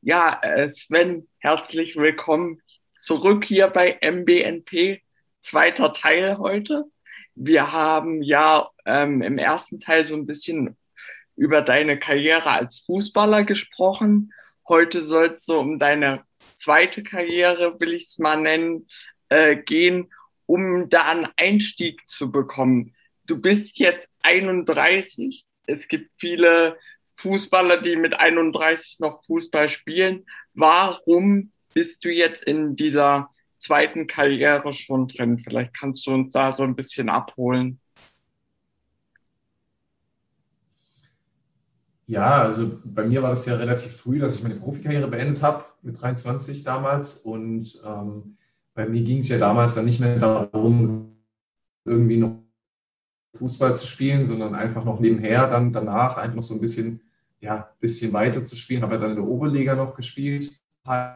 Ja, äh, Sven, herzlich willkommen zurück hier bei MBNP, zweiter Teil heute. Wir haben ja ähm, im ersten Teil so ein bisschen über deine Karriere als Fußballer gesprochen. Heute soll es so um deine zweite Karriere, will ich es mal nennen, äh, gehen, um da einen Einstieg zu bekommen. Du bist jetzt 31. Es gibt viele Fußballer, die mit 31 noch Fußball spielen. Warum bist du jetzt in dieser zweiten Karriere schon drin? Vielleicht kannst du uns da so ein bisschen abholen. Ja, also bei mir war das ja relativ früh, dass ich meine Profikarriere beendet habe, mit 23 damals. Und ähm, bei mir ging es ja damals dann nicht mehr darum, irgendwie noch Fußball zu spielen, sondern einfach noch nebenher dann danach einfach noch so ein bisschen, ja, bisschen weiter zu spielen. Habe dann in der Oberliga noch gespielt.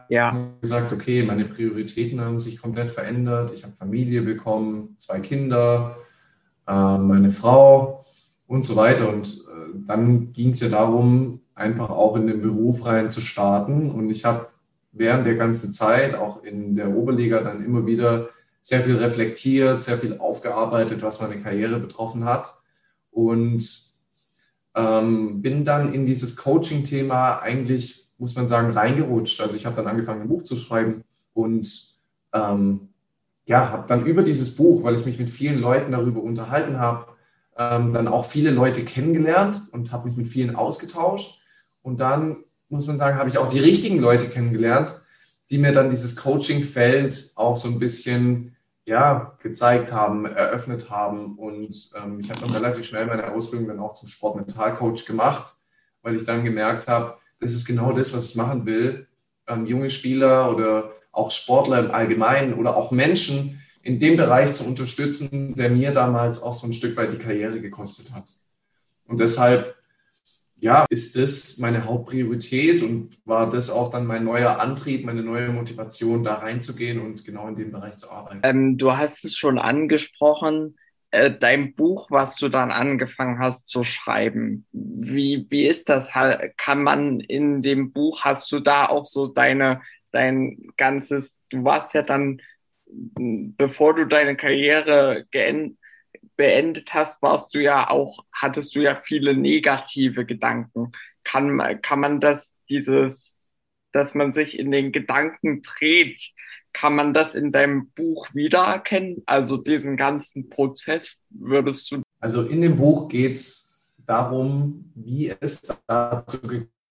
Ja. gesagt, okay, meine Prioritäten haben sich komplett verändert. Ich habe Familie bekommen, zwei Kinder, äh, meine Frau und so weiter. Und äh, dann ging es ja darum, einfach auch in den Beruf rein zu starten. Und ich habe während der ganzen Zeit, auch in der Oberliga, dann immer wieder sehr viel reflektiert, sehr viel aufgearbeitet, was meine Karriere betroffen hat. Und ähm, bin dann in dieses Coaching-Thema eigentlich, muss man sagen, reingerutscht. Also ich habe dann angefangen, ein Buch zu schreiben und ähm, ja, habe dann über dieses Buch, weil ich mich mit vielen Leuten darüber unterhalten habe, ähm, dann auch viele Leute kennengelernt und habe mich mit vielen ausgetauscht. Und dann, muss man sagen, habe ich auch die richtigen Leute kennengelernt, die mir dann dieses Coaching-Feld auch so ein bisschen ja, gezeigt haben, eröffnet haben. Und ähm, ich habe dann relativ schnell meine Ausbildung dann auch zum Sportmentalcoach gemacht, weil ich dann gemerkt habe, das ist genau das, was ich machen will. Ähm, junge Spieler oder auch Sportler im Allgemeinen oder auch Menschen in dem Bereich zu unterstützen, der mir damals auch so ein Stück weit die Karriere gekostet hat. Und deshalb ja, ist das meine Hauptpriorität und war das auch dann mein neuer Antrieb, meine neue Motivation, da reinzugehen und genau in dem Bereich zu arbeiten. Ähm, du hast es schon angesprochen, äh, dein Buch, was du dann angefangen hast zu schreiben. Wie, wie ist das? Kann man in dem Buch, hast du da auch so deine, dein ganzes, du warst ja dann, bevor du deine Karriere geendet beendet hast, warst du ja auch, hattest du ja viele negative Gedanken. Kann, kann man das, dieses, dass man sich in den Gedanken dreht, kann man das in deinem Buch wiedererkennen? Also diesen ganzen Prozess würdest du. Also in dem Buch geht es darum, wie es dazu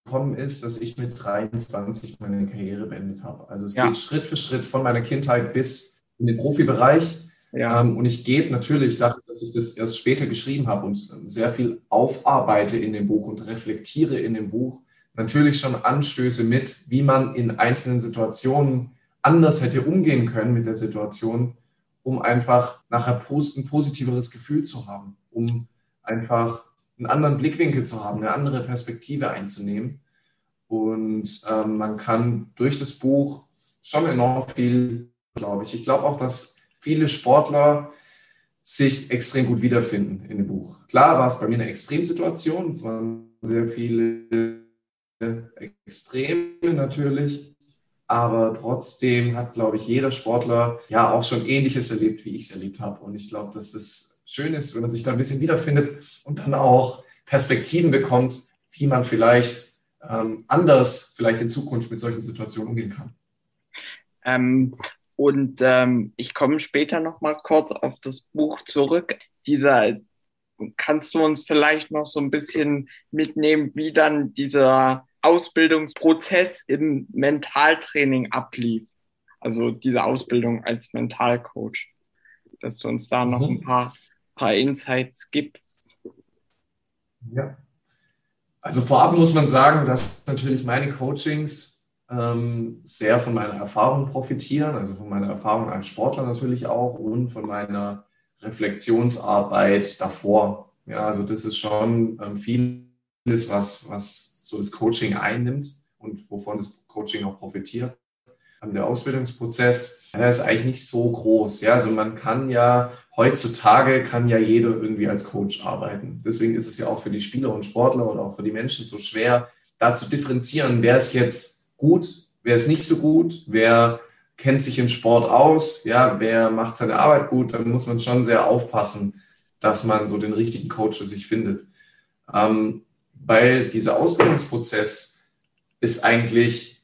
gekommen ist, dass ich mit 23 meine Karriere beendet habe. Also es ja. geht Schritt für Schritt von meiner Kindheit bis in den Profibereich. Ja. Ähm, und ich gebe natürlich, dadurch, dass ich das erst später geschrieben habe und sehr viel aufarbeite in dem Buch und reflektiere in dem Buch, natürlich schon Anstöße mit, wie man in einzelnen Situationen anders hätte umgehen können mit der Situation, um einfach nachher ein positiveres Gefühl zu haben, um einfach einen anderen Blickwinkel zu haben, eine andere Perspektive einzunehmen. Und ähm, man kann durch das Buch schon enorm viel, glaube ich. Ich glaube auch, dass viele Sportler sich extrem gut wiederfinden in dem Buch. Klar war es bei mir eine Extremsituation, es waren sehr viele Extreme natürlich, aber trotzdem hat, glaube ich, jeder Sportler ja auch schon Ähnliches erlebt, wie ich es erlebt habe. Und ich glaube, dass es schön ist, wenn man sich da ein bisschen wiederfindet und dann auch Perspektiven bekommt, wie man vielleicht ähm, anders vielleicht in Zukunft mit solchen Situationen umgehen kann. Ähm, und ähm, ich komme später noch mal kurz auf das Buch zurück. Dieser, kannst du uns vielleicht noch so ein bisschen mitnehmen, wie dann dieser Ausbildungsprozess im Mentaltraining ablief? Also diese Ausbildung als Mentalcoach, dass du uns da noch ein mhm. paar, paar Insights gibst. Ja. Also vorab muss man sagen, dass natürlich meine Coachings ähm, sehr von meiner Erfahrung profitieren, also von meiner Erfahrung als Sportler natürlich auch und von meiner Reflexionsarbeit davor. Ja, also das ist schon ähm, vieles, was, was so das Coaching einnimmt und wovon das Coaching auch profitiert. Der Ausbildungsprozess, der ist eigentlich nicht so groß. Ja, also man kann ja heutzutage kann ja jeder irgendwie als Coach arbeiten. Deswegen ist es ja auch für die Spieler und Sportler und auch für die Menschen so schwer, da zu differenzieren, wer ist jetzt gut, wer ist nicht so gut, wer kennt sich im Sport aus, ja, wer macht seine Arbeit gut, dann muss man schon sehr aufpassen, dass man so den richtigen Coach für sich findet. Ähm, weil dieser Ausbildungsprozess ist eigentlich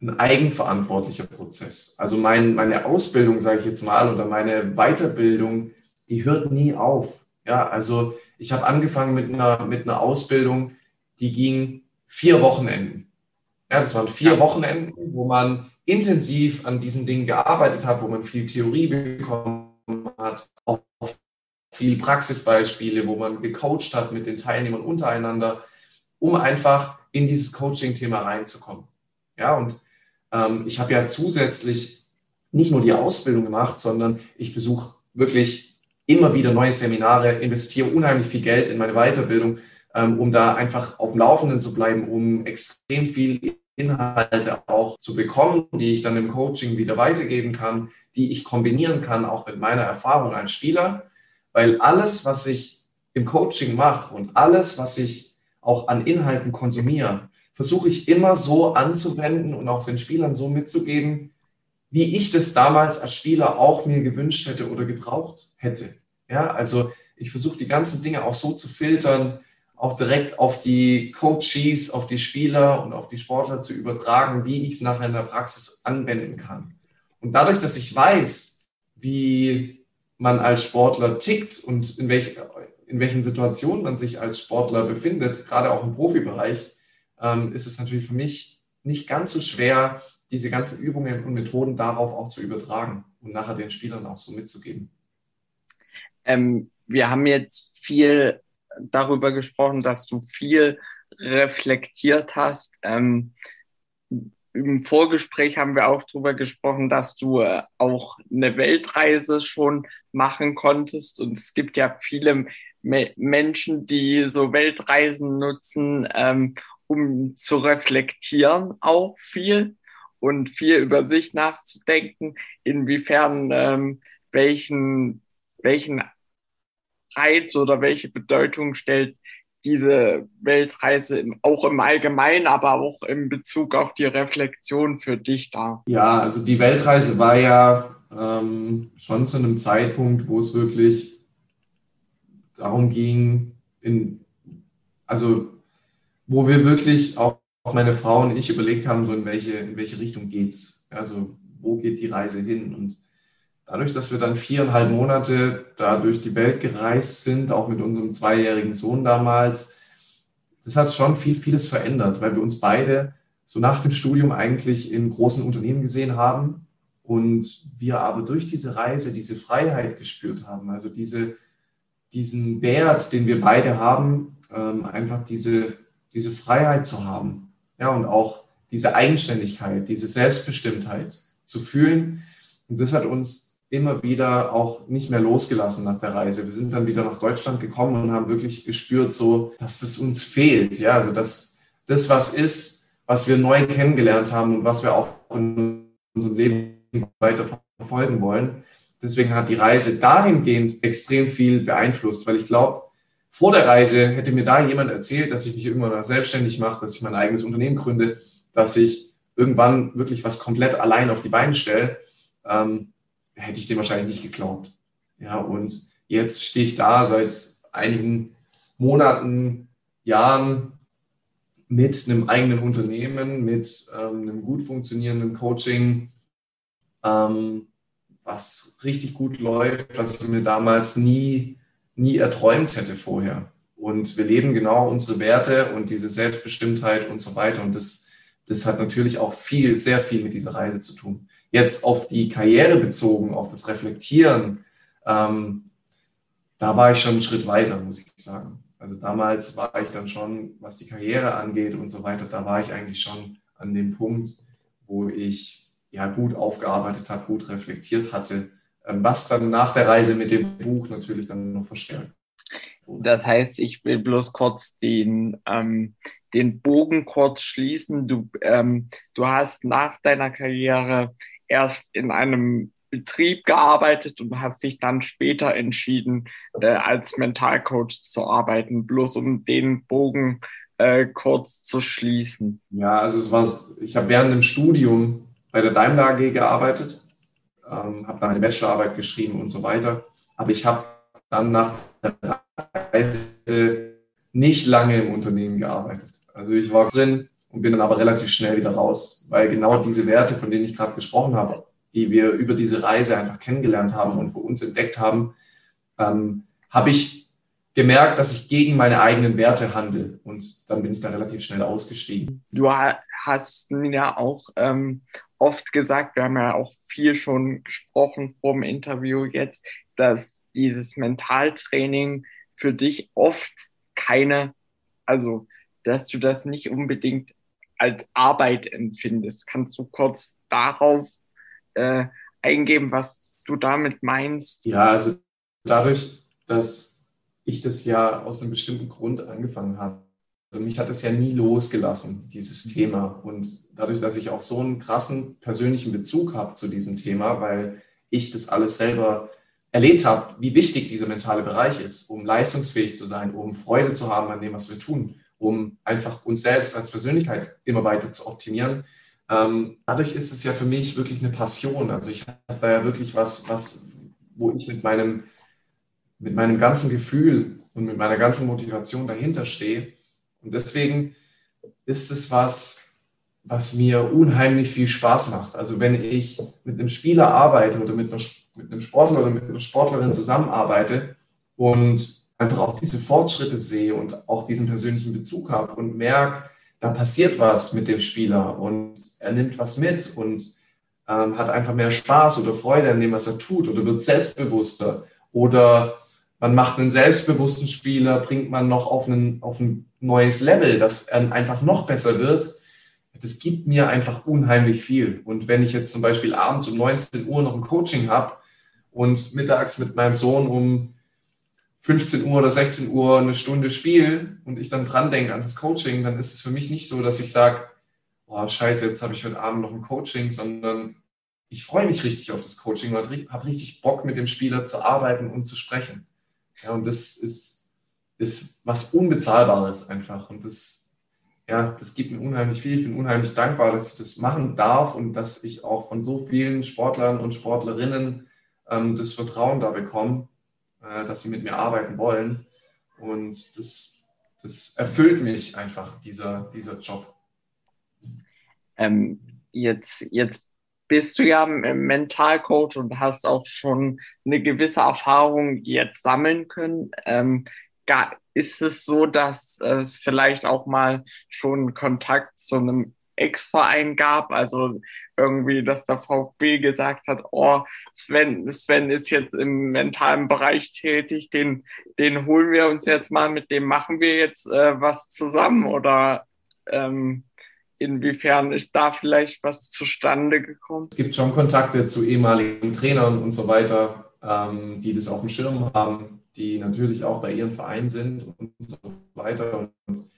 ein eigenverantwortlicher Prozess. Also mein, meine Ausbildung, sage ich jetzt mal, oder meine Weiterbildung, die hört nie auf. Ja, also ich habe angefangen mit einer, mit einer Ausbildung, die ging vier Wochenenden. Ja, das waren vier Wochenenden, wo man intensiv an diesen Dingen gearbeitet hat, wo man viel Theorie bekommen hat, auch viel Praxisbeispiele, wo man gecoacht hat mit den Teilnehmern untereinander, um einfach in dieses Coaching-Thema reinzukommen. Ja, und ähm, ich habe ja zusätzlich nicht nur die Ausbildung gemacht, sondern ich besuche wirklich immer wieder neue Seminare, investiere unheimlich viel Geld in meine Weiterbildung, um da einfach auf dem Laufenden zu bleiben, um extrem viel Inhalte auch zu bekommen, die ich dann im Coaching wieder weitergeben kann, die ich kombinieren kann, auch mit meiner Erfahrung als Spieler. Weil alles, was ich im Coaching mache und alles, was ich auch an Inhalten konsumiere, versuche ich immer so anzuwenden und auch den Spielern so mitzugeben, wie ich das damals als Spieler auch mir gewünscht hätte oder gebraucht hätte. Ja, also ich versuche die ganzen Dinge auch so zu filtern, auch direkt auf die Coaches, auf die Spieler und auf die Sportler zu übertragen, wie ich es nachher in der Praxis anwenden kann. Und dadurch, dass ich weiß, wie man als Sportler tickt und in, welch, in welchen Situationen man sich als Sportler befindet, gerade auch im Profibereich, ähm, ist es natürlich für mich nicht ganz so schwer, diese ganzen Übungen und Methoden darauf auch zu übertragen und nachher den Spielern auch so mitzugeben. Ähm, wir haben jetzt viel darüber gesprochen, dass du viel reflektiert hast. Ähm, Im Vorgespräch haben wir auch darüber gesprochen, dass du äh, auch eine Weltreise schon machen konntest. Und es gibt ja viele Me Menschen, die so Weltreisen nutzen, ähm, um zu reflektieren auch viel und viel über sich nachzudenken, inwiefern ähm, welchen, welchen Reiz oder welche Bedeutung stellt diese Weltreise auch im Allgemeinen, aber auch in Bezug auf die Reflexion für dich dar? Ja, also die Weltreise war ja ähm, schon zu einem Zeitpunkt, wo es wirklich darum ging, in, also wo wir wirklich auch, auch meine Frau und ich überlegt haben, so in welche, in welche Richtung geht's. Also wo geht die Reise hin? Und dadurch, dass wir dann viereinhalb Monate da durch die Welt gereist sind, auch mit unserem zweijährigen Sohn damals, das hat schon viel, vieles verändert, weil wir uns beide so nach dem Studium eigentlich in großen Unternehmen gesehen haben und wir aber durch diese Reise diese Freiheit gespürt haben, also diese, diesen Wert, den wir beide haben, ähm, einfach diese, diese Freiheit zu haben, ja, und auch diese Eigenständigkeit, diese Selbstbestimmtheit zu fühlen. Und das hat uns immer wieder auch nicht mehr losgelassen nach der Reise. Wir sind dann wieder nach Deutschland gekommen und haben wirklich gespürt, so, dass es uns fehlt. Ja, also dass das was ist, was wir neu kennengelernt haben und was wir auch in unserem Leben weiter verfolgen wollen. Deswegen hat die Reise dahingehend extrem viel beeinflusst, weil ich glaube, vor der Reise hätte mir da jemand erzählt, dass ich mich irgendwann mal selbstständig mache, dass ich mein eigenes Unternehmen gründe, dass ich irgendwann wirklich was komplett allein auf die Beine stelle. Ähm, hätte ich dem wahrscheinlich nicht geglaubt. Ja, und jetzt stehe ich da seit einigen Monaten, Jahren mit einem eigenen Unternehmen, mit ähm, einem gut funktionierenden Coaching, ähm, was richtig gut läuft, was ich mir damals nie, nie erträumt hätte vorher. Und wir leben genau unsere Werte und diese Selbstbestimmtheit und so weiter. Und das, das hat natürlich auch viel, sehr viel mit dieser Reise zu tun. Jetzt auf die Karriere bezogen, auf das Reflektieren, ähm, da war ich schon einen Schritt weiter, muss ich sagen. Also damals war ich dann schon, was die Karriere angeht und so weiter, da war ich eigentlich schon an dem Punkt, wo ich ja gut aufgearbeitet habe, gut reflektiert hatte, ähm, was dann nach der Reise mit dem Buch natürlich dann noch verstärkt. Das heißt, ich will bloß kurz den, ähm, den Bogen kurz schließen. Du, ähm, du hast nach deiner Karriere erst in einem Betrieb gearbeitet und hast dich dann später entschieden, äh, als Mentalcoach zu arbeiten. Bloß um den Bogen äh, kurz zu schließen. Ja, also es war, ich habe während dem Studium bei der Daimler AG gearbeitet, ähm, habe da eine Bachelorarbeit geschrieben und so weiter. Aber ich habe dann nach der Reise nicht lange im Unternehmen gearbeitet. Also ich war drin und bin dann aber relativ schnell wieder raus, weil genau diese Werte, von denen ich gerade gesprochen habe, die wir über diese Reise einfach kennengelernt haben und für uns entdeckt haben, ähm, habe ich gemerkt, dass ich gegen meine eigenen Werte handle. Und dann bin ich da relativ schnell ausgestiegen. Du hast mir ja auch ähm, oft gesagt, wir haben ja auch viel schon gesprochen vor dem Interview jetzt, dass dieses Mentaltraining für dich oft keine, also dass du das nicht unbedingt als Arbeit empfindest. Kannst du kurz darauf äh, eingeben, was du damit meinst? Ja, also dadurch, dass ich das ja aus einem bestimmten Grund angefangen habe. Also mich hat es ja nie losgelassen, dieses Thema. Und dadurch, dass ich auch so einen krassen persönlichen Bezug habe zu diesem Thema, weil ich das alles selber erlebt habe, wie wichtig dieser mentale Bereich ist, um leistungsfähig zu sein, um Freude zu haben an dem, was wir tun, um einfach uns selbst als Persönlichkeit immer weiter zu optimieren. Ähm, dadurch ist es ja für mich wirklich eine Passion. Also ich habe da ja wirklich was, was, wo ich mit meinem, mit meinem ganzen Gefühl und mit meiner ganzen Motivation dahinter stehe. Und deswegen ist es was, was mir unheimlich viel Spaß macht. Also wenn ich mit einem Spieler arbeite oder mit, einer, mit einem Sportler oder mit einer Sportlerin zusammenarbeite und einfach auch diese Fortschritte sehe und auch diesen persönlichen Bezug habe und merke, da passiert was mit dem Spieler und er nimmt was mit und ähm, hat einfach mehr Spaß oder Freude an dem, was er tut oder wird selbstbewusster oder man macht einen selbstbewussten Spieler, bringt man noch auf, einen, auf ein neues Level, dass er einfach noch besser wird. Das gibt mir einfach unheimlich viel. Und wenn ich jetzt zum Beispiel abends um 19 Uhr noch ein Coaching habe und mittags mit meinem Sohn um 15 Uhr oder 16 Uhr eine Stunde spiele und ich dann dran denke an das Coaching, dann ist es für mich nicht so, dass ich sage, oh scheiße, jetzt habe ich heute Abend noch ein Coaching, sondern ich freue mich richtig auf das Coaching und habe richtig Bock mit dem Spieler zu arbeiten und zu sprechen. Ja, und das ist, ist was Unbezahlbares einfach. Und das, ja, das gibt mir unheimlich viel. Ich bin unheimlich dankbar, dass ich das machen darf und dass ich auch von so vielen Sportlern und Sportlerinnen ähm, das Vertrauen da bekomme äh, dass sie mit mir arbeiten wollen. Und das, das erfüllt mich einfach, dieser, dieser Job. Ähm, jetzt, jetzt bist du ja Mentalcoach und hast auch schon eine gewisse Erfahrung jetzt sammeln können. Ähm, ist es so, dass es vielleicht auch mal schon Kontakt zu einem Ex-Verein gab? Also irgendwie, dass der VfB gesagt hat, oh, Sven, Sven ist jetzt im mentalen Bereich tätig, den, den holen wir uns jetzt mal, mit dem machen wir jetzt äh, was zusammen oder ähm, inwiefern ist da vielleicht was zustande gekommen? Es gibt schon Kontakte zu ehemaligen Trainern und so weiter, ähm, die das auf dem Schirm haben, die natürlich auch bei ihren Vereinen sind und so weiter. Und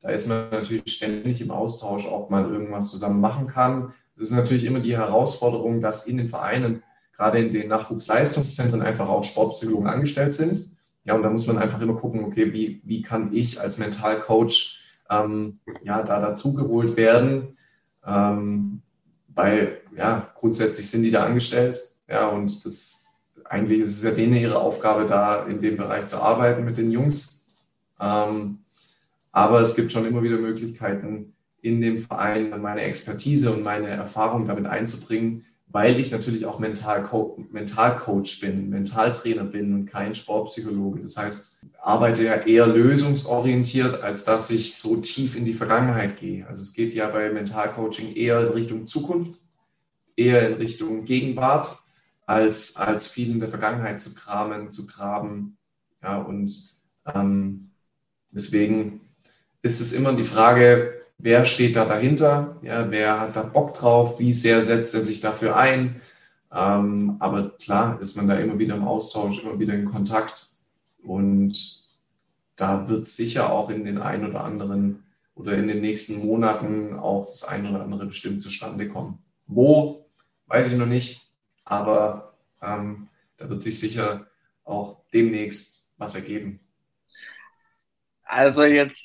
da ist man natürlich ständig im Austausch, ob man irgendwas zusammen machen kann. Es ist natürlich immer die Herausforderung, dass in den Vereinen, gerade in den Nachwuchsleistungszentren, einfach auch Sportpsychologen angestellt sind. Ja, und da muss man einfach immer gucken, okay, wie, wie kann ich als Mentalcoach ähm, ja, da dazugeholt werden? Ähm, weil, ja, grundsätzlich sind die da angestellt. Ja, und das eigentlich ist es ja denen ihre Aufgabe, da in dem Bereich zu arbeiten mit den Jungs. Ähm, aber es gibt schon immer wieder Möglichkeiten, in dem Verein meine Expertise und meine Erfahrung damit einzubringen, weil ich natürlich auch Mentalco Mentalcoach bin, Mentaltrainer bin und kein Sportpsychologe. Das heißt, arbeite ja eher lösungsorientiert, als dass ich so tief in die Vergangenheit gehe. Also es geht ja bei Mentalcoaching eher in Richtung Zukunft, eher in Richtung Gegenwart, als, als viel in der Vergangenheit zu kramen, zu graben. Ja, und ähm, deswegen ist es immer die Frage, wer steht da dahinter, ja, wer hat da Bock drauf, wie sehr setzt er sich dafür ein. Ähm, aber klar ist man da immer wieder im Austausch, immer wieder in Kontakt und da wird sicher auch in den ein oder anderen oder in den nächsten Monaten auch das ein oder andere bestimmt zustande kommen. Wo, weiß ich noch nicht, aber ähm, da wird sich sicher auch demnächst was ergeben. Also jetzt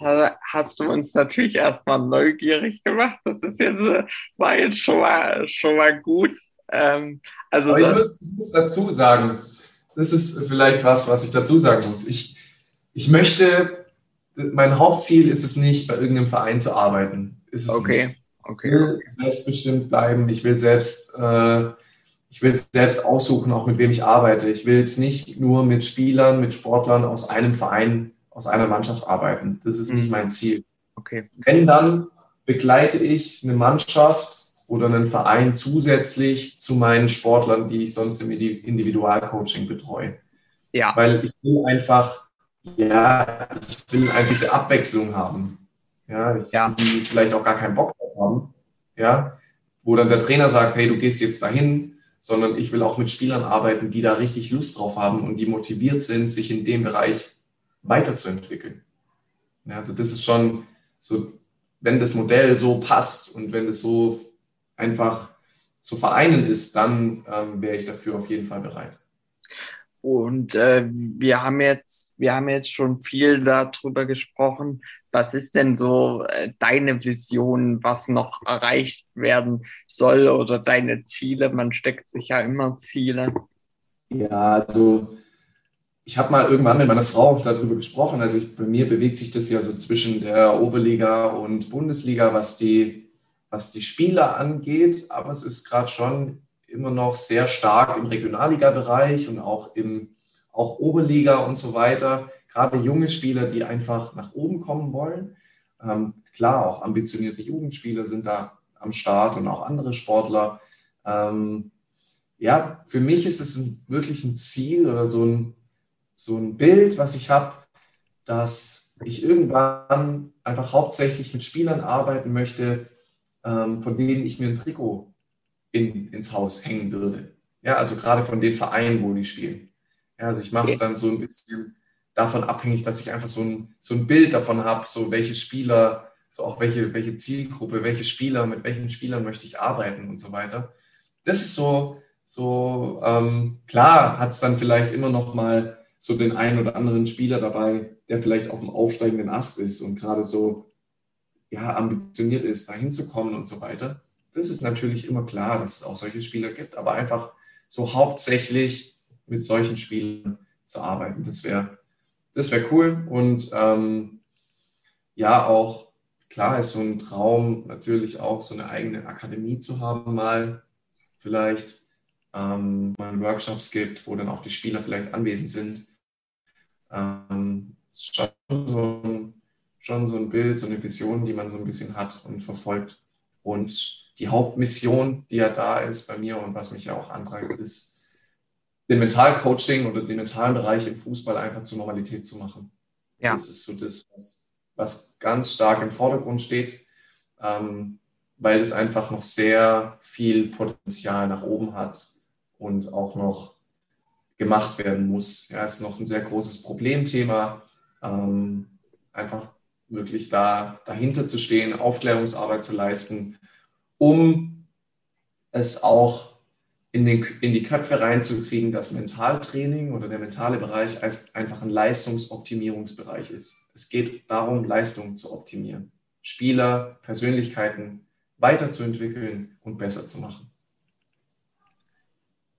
hast du uns natürlich erstmal neugierig gemacht. Das ist jetzt, war jetzt schon mal, schon mal gut. Ähm, also Aber ich muss, ich muss, dazu sagen, das ist vielleicht was, was ich dazu sagen muss. Ich, ich möchte, mein Hauptziel ist es nicht, bei irgendeinem Verein zu arbeiten. Ist es okay. Nicht. okay. Ich will selbstbestimmt bleiben. Ich will selbst, äh, ich will selbst aussuchen, auch mit wem ich arbeite. Ich will jetzt nicht nur mit Spielern, mit Sportlern aus einem Verein aus einer Mannschaft arbeiten. Das ist nicht mhm. mein Ziel. Okay. Wenn dann begleite ich eine Mannschaft oder einen Verein zusätzlich zu meinen Sportlern, die ich sonst im Individualcoaching betreue. Ja. Weil ich will einfach, ja, ich will einfach diese Abwechslung haben. Ja, ich ja. die vielleicht auch gar keinen Bock drauf haben. Ja, wo dann der Trainer sagt, hey, du gehst jetzt dahin, sondern ich will auch mit Spielern arbeiten, die da richtig Lust drauf haben und die motiviert sind, sich in dem Bereich weiterzuentwickeln. Ja, also das ist schon so, wenn das Modell so passt und wenn das so einfach zu vereinen ist, dann ähm, wäre ich dafür auf jeden Fall bereit. Und äh, wir haben jetzt, wir haben jetzt schon viel darüber gesprochen. Was ist denn so äh, deine Vision, was noch erreicht werden soll oder deine Ziele? Man steckt sich ja immer Ziele. Ja, also ich habe mal irgendwann mit meiner Frau darüber gesprochen. Also ich, bei mir bewegt sich das ja so zwischen der Oberliga und Bundesliga, was die, was die Spieler angeht. Aber es ist gerade schon immer noch sehr stark im Regionalliga-Bereich und auch im auch Oberliga und so weiter. Gerade junge Spieler, die einfach nach oben kommen wollen. Ähm, klar, auch ambitionierte Jugendspieler sind da am Start und auch andere Sportler. Ähm, ja, für mich ist es ein, wirklich ein Ziel oder so ein, so ein Bild, was ich habe, dass ich irgendwann einfach hauptsächlich mit Spielern arbeiten möchte, ähm, von denen ich mir ein Trikot in, ins Haus hängen würde. Ja, also gerade von den Vereinen, wo die spielen. Ja, also ich mache es dann so ein bisschen davon abhängig, dass ich einfach so ein, so ein Bild davon habe, so welche Spieler, so auch welche, welche Zielgruppe, welche Spieler, mit welchen Spielern möchte ich arbeiten und so weiter. Das ist so, so ähm, klar hat es dann vielleicht immer noch mal so den einen oder anderen Spieler dabei, der vielleicht auf dem aufsteigenden Ast ist und gerade so ja, ambitioniert ist, da hinzukommen und so weiter. Das ist natürlich immer klar, dass es auch solche Spieler gibt, aber einfach so hauptsächlich mit solchen Spielern zu arbeiten, das wäre das wäre cool. Und ähm, ja, auch klar ist so ein Traum natürlich auch so eine eigene Akademie zu haben, mal vielleicht ähm, mal Workshops gibt, wo dann auch die Spieler vielleicht anwesend sind ähm, schon, so ein, schon so ein Bild, so eine Vision, die man so ein bisschen hat und verfolgt. Und die Hauptmission, die ja da ist bei mir und was mich ja auch antreibt, ist, den Mentalcoaching oder den mentalen Bereich im Fußball einfach zur Normalität zu machen. Ja. Das ist so das, was, was ganz stark im Vordergrund steht, ähm, weil es einfach noch sehr viel Potenzial nach oben hat und auch noch gemacht werden muss. Ja, ist noch ein sehr großes Problemthema. Ähm, einfach wirklich da dahinter zu stehen, Aufklärungsarbeit zu leisten, um es auch in, den, in die Köpfe reinzukriegen, dass Mentaltraining oder der mentale Bereich als einfach ein Leistungsoptimierungsbereich ist. Es geht darum, Leistung zu optimieren, Spieler, Persönlichkeiten weiterzuentwickeln und besser zu machen.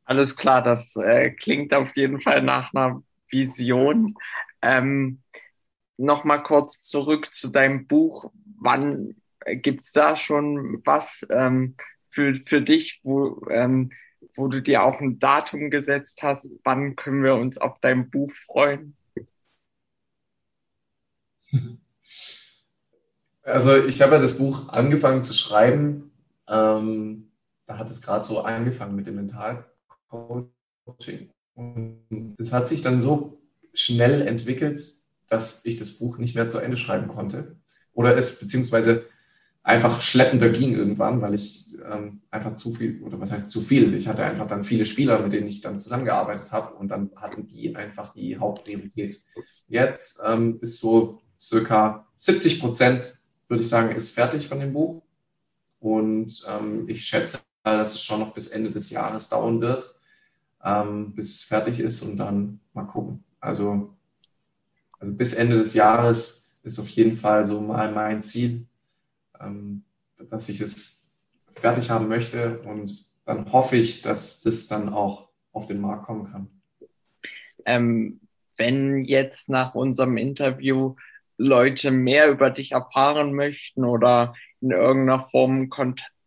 Alles klar, das äh, klingt auf jeden Fall nach einer Vision. Ähm, Nochmal kurz zurück zu deinem Buch. Wann äh, gibt es da schon was ähm, für, für dich, wo, ähm, wo du dir auch ein Datum gesetzt hast? Wann können wir uns auf dein Buch freuen? Also ich habe ja das Buch angefangen zu schreiben. Ähm, da hat es gerade so angefangen mit dem Mental Coaching. Und das hat sich dann so schnell entwickelt, dass ich das Buch nicht mehr zu Ende schreiben konnte. Oder es beziehungsweise einfach schleppender ging irgendwann, weil ich ähm, einfach zu viel, oder was heißt zu viel? Ich hatte einfach dann viele Spieler, mit denen ich dann zusammengearbeitet habe und dann hatten die einfach die Hauptpriorität. Jetzt ähm, ist so circa 70 Prozent, würde ich sagen, ist fertig von dem Buch. Und ähm, ich schätze, dass es schon noch bis Ende des Jahres dauern wird ähm, bis es fertig ist und dann mal gucken. Also, also bis Ende des Jahres ist auf jeden Fall so mal mein Ziel, ähm, dass ich es fertig haben möchte und dann hoffe ich, dass das dann auch auf den Markt kommen kann. Ähm, wenn jetzt nach unserem Interview Leute mehr über dich erfahren möchten oder in irgendeiner Form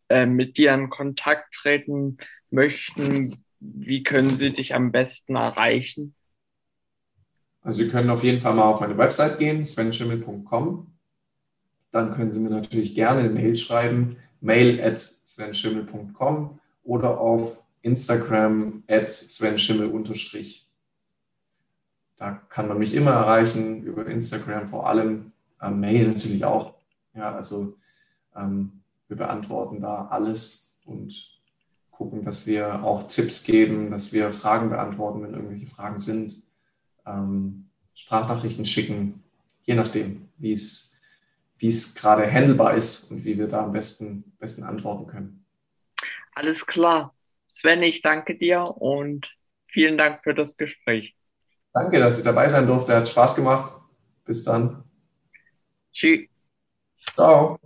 äh, mit dir in Kontakt treten möchten, wie können sie dich am besten erreichen? Also Sie können auf jeden Fall mal auf meine Website gehen, svenschimmel.com. Dann können Sie mir natürlich gerne eine Mail schreiben, mail at svenschimmel.com oder auf Instagram at svenschimmel Da kann man mich immer erreichen, über Instagram vor allem, äh, Mail natürlich auch. Ja, also ähm, wir beantworten da alles und gucken, dass wir auch Tipps geben, dass wir Fragen beantworten, wenn irgendwelche Fragen sind. Ähm, Sprachnachrichten schicken, je nachdem, wie es, wie es gerade handelbar ist und wie wir da am besten, besten antworten können. Alles klar. Sven, ich danke dir und vielen Dank für das Gespräch. Danke, dass ich dabei sein durfte. Hat Spaß gemacht. Bis dann. Tschüss. Ciao.